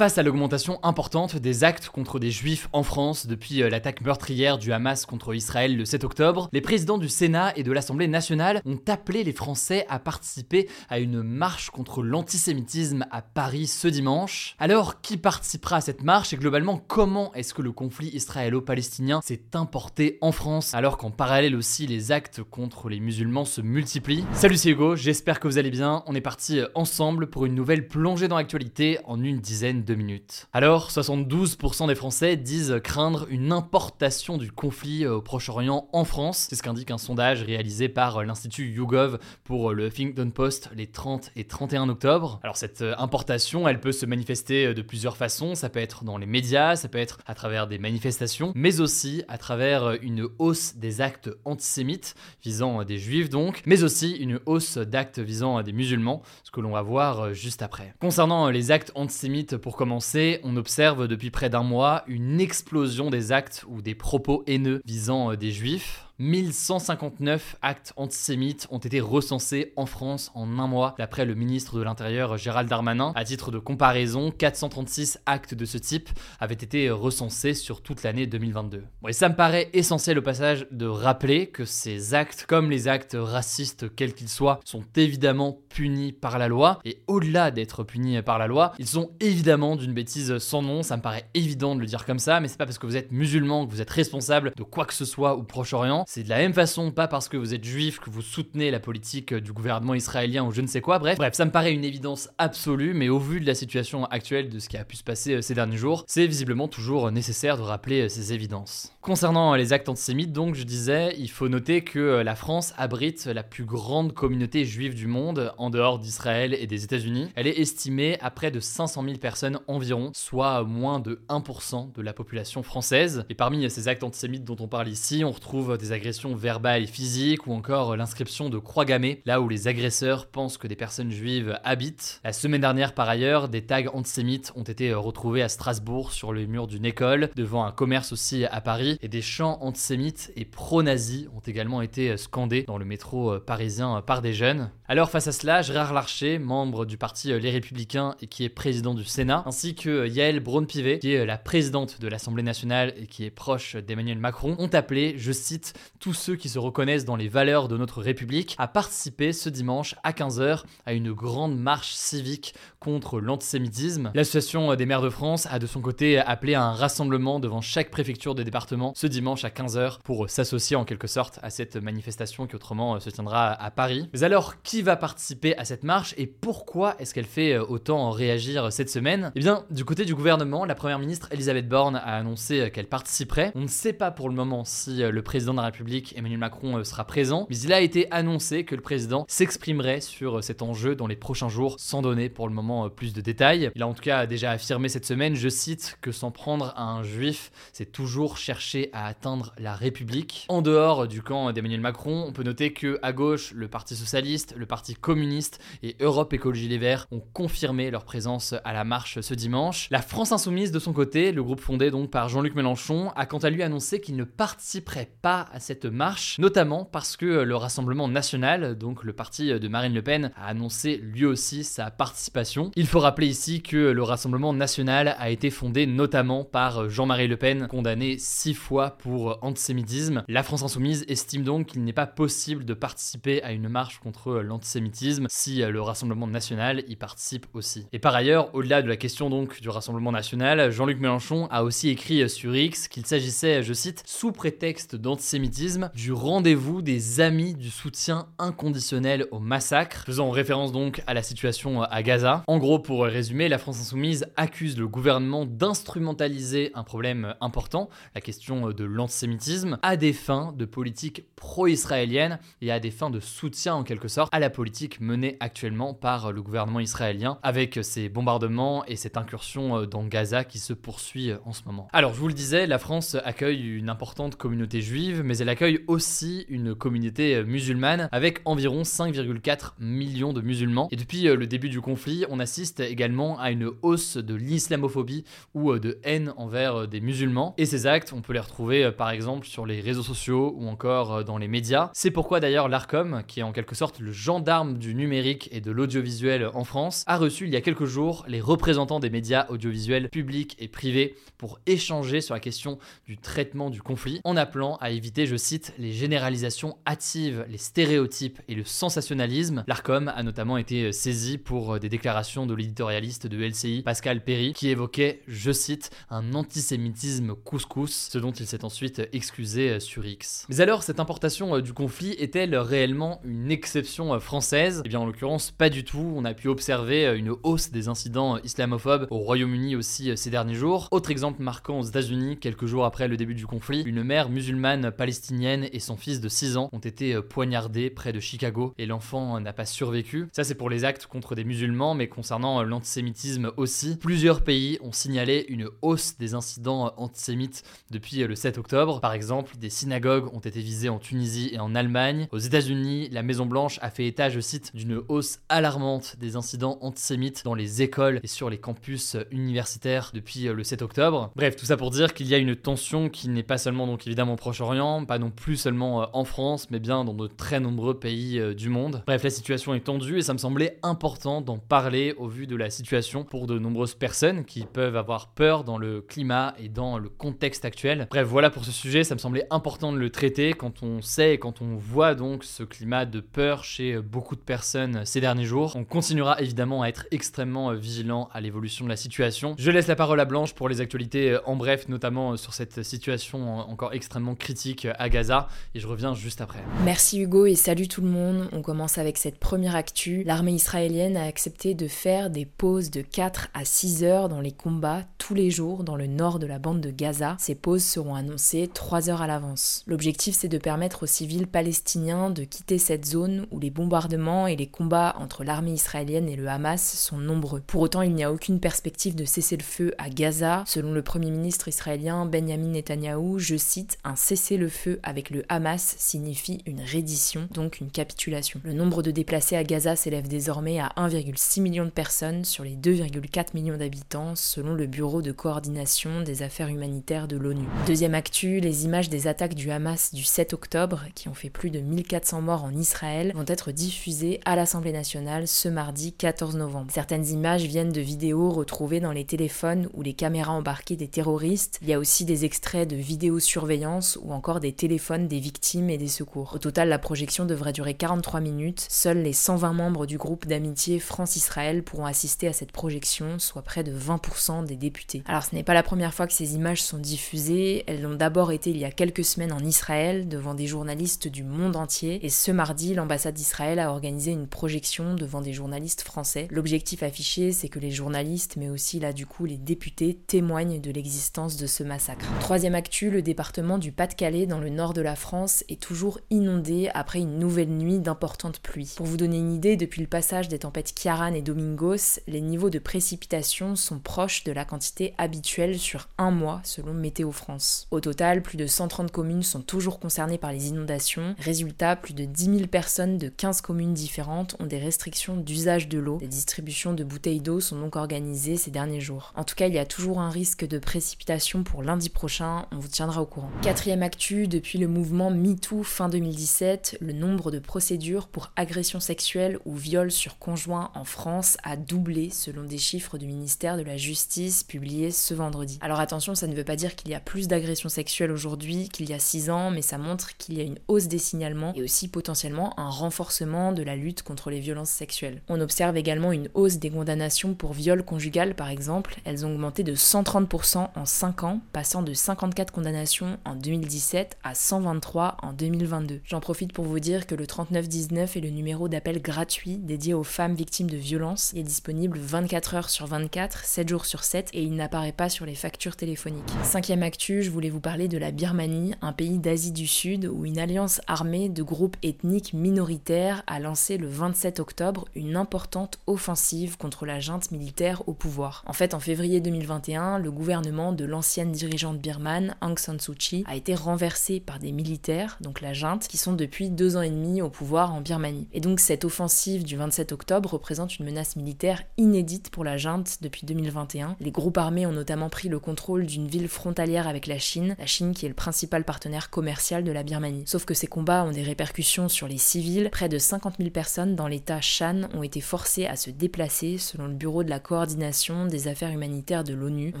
Face à l'augmentation importante des actes contre des juifs en France depuis euh, l'attaque meurtrière du Hamas contre Israël le 7 octobre, les présidents du Sénat et de l'Assemblée nationale ont appelé les Français à participer à une marche contre l'antisémitisme à Paris ce dimanche. Alors, qui participera à cette marche et globalement comment est-ce que le conflit israélo-palestinien s'est importé en France alors qu'en parallèle aussi les actes contre les musulmans se multiplient? Salut c'est Hugo, j'espère que vous allez bien. On est parti ensemble pour une nouvelle plongée dans l'actualité en une dizaine de minutes. Alors, 72% des Français disent craindre une importation du conflit au Proche-Orient en France. C'est ce qu'indique un sondage réalisé par l'Institut YouGov pour le Huffington Post les 30 et 31 octobre. Alors, cette importation, elle peut se manifester de plusieurs façons. Ça peut être dans les médias, ça peut être à travers des manifestations, mais aussi à travers une hausse des actes antisémites visant des juifs donc, mais aussi une hausse d'actes visant des musulmans, ce que l'on va voir juste après. Concernant les actes antisémites pour commencer, on observe depuis près d'un mois une explosion des actes ou des propos haineux visant des juifs. 1159 actes antisémites ont été recensés en France en un mois, d'après le ministre de l'Intérieur Gérald Darmanin. À titre de comparaison, 436 actes de ce type avaient été recensés sur toute l'année 2022. Bon, et ça me paraît essentiel au passage de rappeler que ces actes, comme les actes racistes quels qu'ils soient, sont évidemment punis par la loi. Et au-delà d'être punis par la loi, ils sont évidemment d'une bêtise sans nom. Ça me paraît évident de le dire comme ça, mais c'est pas parce que vous êtes musulman que vous êtes responsable de quoi que ce soit au Proche-Orient. C'est de la même façon, pas parce que vous êtes juif que vous soutenez la politique du gouvernement israélien ou je ne sais quoi. Bref, bref, ça me paraît une évidence absolue, mais au vu de la situation actuelle de ce qui a pu se passer ces derniers jours, c'est visiblement toujours nécessaire de rappeler ces évidences. Concernant les actes antisémites, donc, je disais, il faut noter que la France abrite la plus grande communauté juive du monde, en dehors d'Israël et des États-Unis. Elle est estimée à près de 500 000 personnes environ, soit moins de 1% de la population française. Et parmi ces actes antisémites dont on parle ici, on retrouve des agressions verbales et physiques ou encore l'inscription de croix gammées, là où les agresseurs pensent que des personnes juives habitent. La semaine dernière, par ailleurs, des tags antisémites ont été retrouvés à Strasbourg sur le mur d'une école, devant un commerce aussi à Paris, et des chants antisémites et pro-nazis ont également été scandés dans le métro parisien par des jeunes. Alors face à cela, Gérard Larcher, membre du parti Les Républicains et qui est président du Sénat, ainsi que Yael Braun-Pivet, qui est la présidente de l'Assemblée nationale et qui est proche d'Emmanuel Macron, ont appelé, je cite, tous ceux qui se reconnaissent dans les valeurs de notre République à participer ce dimanche à 15h à une grande marche civique contre l'antisémitisme. L'association des maires de France a de son côté appelé à un rassemblement devant chaque préfecture de département ce dimanche à 15h pour s'associer en quelque sorte à cette manifestation qui autrement se tiendra à Paris. Mais alors, qui va participer à cette marche et pourquoi est-ce qu'elle fait autant réagir cette semaine? Eh bien, du côté du gouvernement, la première ministre Elisabeth Borne a annoncé qu'elle participerait. On ne sait pas pour le moment si le président de la République, Emmanuel Macron, sera présent, mais il a été annoncé que le président s'exprimerait sur cet enjeu dans les prochains jours, sans donner pour le moment plus de détails. Il a en tout cas déjà affirmé cette semaine, je cite, que s'en prendre à un juif, c'est toujours chercher à atteindre la République. En dehors du camp d'Emmanuel Macron, on peut noter que à gauche, le Parti socialiste, le Parti communiste et Europe Écologie Les Verts ont confirmé leur présence à la marche ce dimanche. La France Insoumise, de son côté, le groupe fondé donc par Jean-Luc Mélenchon, a quant à lui annoncé qu'il ne participerait pas à cette marche, notamment parce que le Rassemblement national, donc le parti de Marine Le Pen, a annoncé lui aussi sa participation. Il faut rappeler ici que le Rassemblement national a été fondé notamment par Jean-Marie Le Pen, condamné six fois pour antisémitisme. La France Insoumise estime donc qu'il n'est pas possible de participer à une marche contre l'antisémitisme si le Rassemblement national y participe aussi. Et par ailleurs, au-delà de la question donc du Rassemblement national, Jean-Luc Mélenchon a aussi écrit sur X qu'il s'agissait, je cite, sous prétexte d'antisémitisme, du rendez-vous des amis du soutien inconditionnel au massacre, faisant référence donc à la situation à Gaza. En gros, pour résumer, la France insoumise accuse le gouvernement d'instrumentaliser un problème important, la question de l'antisémitisme à des fins de politique pro-israélienne et à des fins de soutien en quelque sorte à la politique menée actuellement par le gouvernement israélien avec ces bombardements et cette incursion dans Gaza qui se poursuit en ce moment. Alors je vous le disais, la France accueille une importante communauté juive, mais elle accueille aussi une communauté musulmane avec environ 5,4 millions de musulmans. Et depuis le début du conflit, on assiste également à une hausse de l'islamophobie ou de haine envers des musulmans. Et ces actes, on peut les retrouver par exemple sur les réseaux sociaux ou encore dans les médias. C'est pourquoi d'ailleurs l'ARCOM, qui est en quelque sorte le gendarme du numérique et de l'audiovisuel en France, a reçu il y a quelques jours les représentants des médias audiovisuels publics et privés pour échanger sur la question du traitement du conflit, en appelant à éviter, je cite, les généralisations hâtives, les stéréotypes et le sensationnalisme. L'ARCOM a notamment été saisi pour des déclarations de l'éditorialiste de LCI, Pascal Perry, qui évoquait, je cite, un antisémitisme couscous, ce dont il s'est ensuite excusé sur X. Mais alors, cette importation du conflit est-elle réellement une exception française? Eh bien, en l'occurrence, pas du tout. On a pu observer une hausse des incidents islamophobes au Royaume-Uni aussi ces derniers jours. Autre exemple marquant aux États-Unis, quelques jours après le début du conflit, une mère musulmane et son fils de 6 ans ont été poignardés près de Chicago et l'enfant n'a pas survécu. Ça, c'est pour les actes contre des musulmans, mais concernant l'antisémitisme aussi. Plusieurs pays ont signalé une hausse des incidents antisémites depuis le 7 octobre. Par exemple, des synagogues ont été visées en Tunisie et en Allemagne. Aux États-Unis, la Maison-Blanche a fait état, je cite, d'une hausse alarmante des incidents antisémites dans les écoles et sur les campus universitaires depuis le 7 octobre. Bref, tout ça pour dire qu'il y a une tension qui n'est pas seulement donc évidemment au Proche-Orient, pas non plus seulement en France, mais bien dans de très nombreux pays du monde. Bref, la situation est tendue et ça me semblait important d'en parler au vu de la situation pour de nombreuses personnes qui peuvent avoir peur dans le climat et dans le contexte actuel. Bref, voilà pour ce sujet, ça me semblait important de le traiter quand on sait et quand on voit donc ce climat de peur chez beaucoup de personnes ces derniers jours. On continuera évidemment à être extrêmement vigilant à l'évolution de la situation. Je laisse la parole à Blanche pour les actualités en bref, notamment sur cette situation encore extrêmement critique Gaza et je reviens juste après. Merci Hugo et salut tout le monde. On commence avec cette première actu. L'armée israélienne a accepté de faire des pauses de 4 à 6 heures dans les combats tous les jours dans le nord de la bande de Gaza. Ces pauses seront annoncées 3 heures à l'avance. L'objectif c'est de permettre aux civils palestiniens de quitter cette zone où les bombardements et les combats entre l'armée israélienne et le Hamas sont nombreux. Pour autant, il n'y a aucune perspective de cessez-le-feu à Gaza. Selon le premier ministre israélien Benjamin Netanyahou, je cite, un cessez-le-feu avec le Hamas signifie une reddition, donc une capitulation. Le nombre de déplacés à Gaza s'élève désormais à 1,6 million de personnes sur les 2,4 millions d'habitants, selon le Bureau de coordination des affaires humanitaires de l'ONU. Deuxième actu, les images des attaques du Hamas du 7 octobre, qui ont fait plus de 1400 morts en Israël, vont être diffusées à l'Assemblée nationale ce mardi 14 novembre. Certaines images viennent de vidéos retrouvées dans les téléphones ou les caméras embarquées des terroristes. Il y a aussi des extraits de vidéosurveillance ou encore des téléphones des victimes et des secours. Au total, la projection devrait durer 43 minutes. Seuls les 120 membres du groupe d'amitié France-Israël pourront assister à cette projection, soit près de 20% des députés. Alors ce n'est pas la première fois que ces images sont diffusées, elles l'ont d'abord été il y a quelques semaines en Israël devant des journalistes du monde entier et ce mardi l'ambassade d'Israël a organisé une projection devant des journalistes français. L'objectif affiché c'est que les journalistes mais aussi là du coup les députés témoignent de l'existence de ce massacre. Troisième actu, le département du Pas-de-Calais dans le nord de la France est toujours inondé après une nouvelle nuit d'importantes pluies. Pour vous donner une idée, depuis le passage des tempêtes Kiaran et Domingos, les niveaux de précipitation sont proches de la quantité habituelle sur un mois selon Météo France. Au total, plus de 130 communes sont toujours concernées par les inondations. Résultat, plus de 10 000 personnes de 15 communes différentes ont des restrictions d'usage de l'eau. Des distributions de bouteilles d'eau sont donc organisées ces derniers jours. En tout cas, il y a toujours un risque de précipitation pour lundi prochain, on vous tiendra au courant. Quatrième actu, depuis le mouvement MeToo fin 2017, le nombre de procédures pour agression sexuelle ou viol sur conjoint en France a doublé selon des chiffres du ministère de la Justice publiés ce vendredi. Alors attention, ça ne veut pas dire qu'il y a plus d'agressions sexuelles aujourd'hui qu'il y a 6 ans, mais ça montre qu'il y a une hausse des signalements et aussi potentiellement un renforcement de la lutte contre les violences sexuelles. On observe également une hausse des condamnations pour viol conjugal par exemple, elles ont augmenté de 130% en 5 ans, passant de 54 condamnations en 2017 à 123 en 2022. J'en profite pour vous dire que le 3919 est le numéro d'appel gratuit dédié aux femmes victimes de violences. Il est disponible 24 heures sur 24, 7 jours sur 7 et il n'apparaît pas sur les factures téléphoniques. Cinquième actu, je voulais vous parler de la Birmanie, un pays d'Asie du Sud où une alliance armée de groupes ethniques minoritaires a lancé le 27 octobre une importante offensive contre la junte militaire au pouvoir. En fait, en février 2021, le gouvernement de l'ancienne dirigeante birmane Aung San Suu Kyi a été renversé par des militaires, donc la junte, qui sont depuis deux ans et demi au pouvoir en Birmanie. Et donc cette offensive du 27 octobre représente une menace militaire inédite pour la junte depuis 2021. Les groupes armés ont notamment pris le contrôle d'une ville frontalière avec la Chine, la Chine qui est le principal partenaire commercial de la Birmanie. Sauf que ces combats ont des répercussions sur les civils. Près de 50 000 personnes dans l'état Shan ont été forcées à se déplacer selon le Bureau de la coordination des affaires humanitaires de l'ONU. On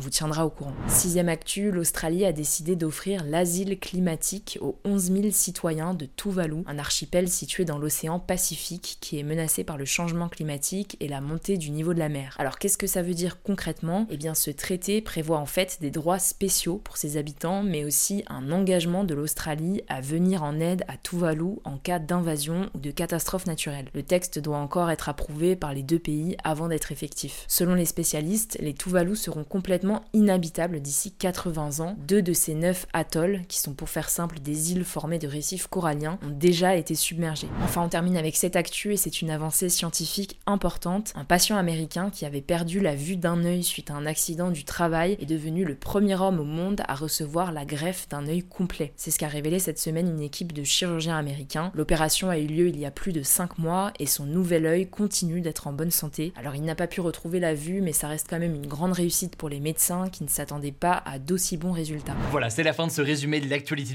vous tiendra au courant. Sixième actu, l'Australie a décidé d'offrir l'asile climatique aux 11 000 citoyens de Tuvalu, un archipel situé dans l'océan Pacifique qui est menacé par le changement climatique et la montée du niveau de la mer. Alors qu'est-ce que ça veut dire concrètement? Eh bien ce traité prévoit en fait des droits spéciaux pour ses habitants, mais aussi un engagement de l'Australie à venir en aide à Tuvalu en cas d'invasion ou de catastrophe naturelle. Le texte doit encore être approuvé par les deux pays avant d'être effectif. Selon les spécialistes, les Tuvalu seront complètement inhabitables d'ici 80 ans. Deux de ces neuf atolls, qui sont pour faire simple des îles formées de récifs coralliens, ont déjà été submergés. Enfin, on termine avec cette actu et c'est une avancée scientifique importante. Un patient américain qui avait perdu la vue d'un œil suite à un accident du travail est devenu le premier homme au monde à recevoir la greffe d'un œil complet. C'est ce qu'a révélé cette semaine une équipe de chirurgiens américains. L'opération a eu lieu il y a plus de 5 mois et son nouvel œil continue d'être en bonne santé. Alors il n'a pas pu retrouver la vue mais ça reste quand même une grande réussite pour les médecins qui ne s'attendaient pas à d'aussi bons résultats. Voilà, c'est la fin de ce résumé de l'actualité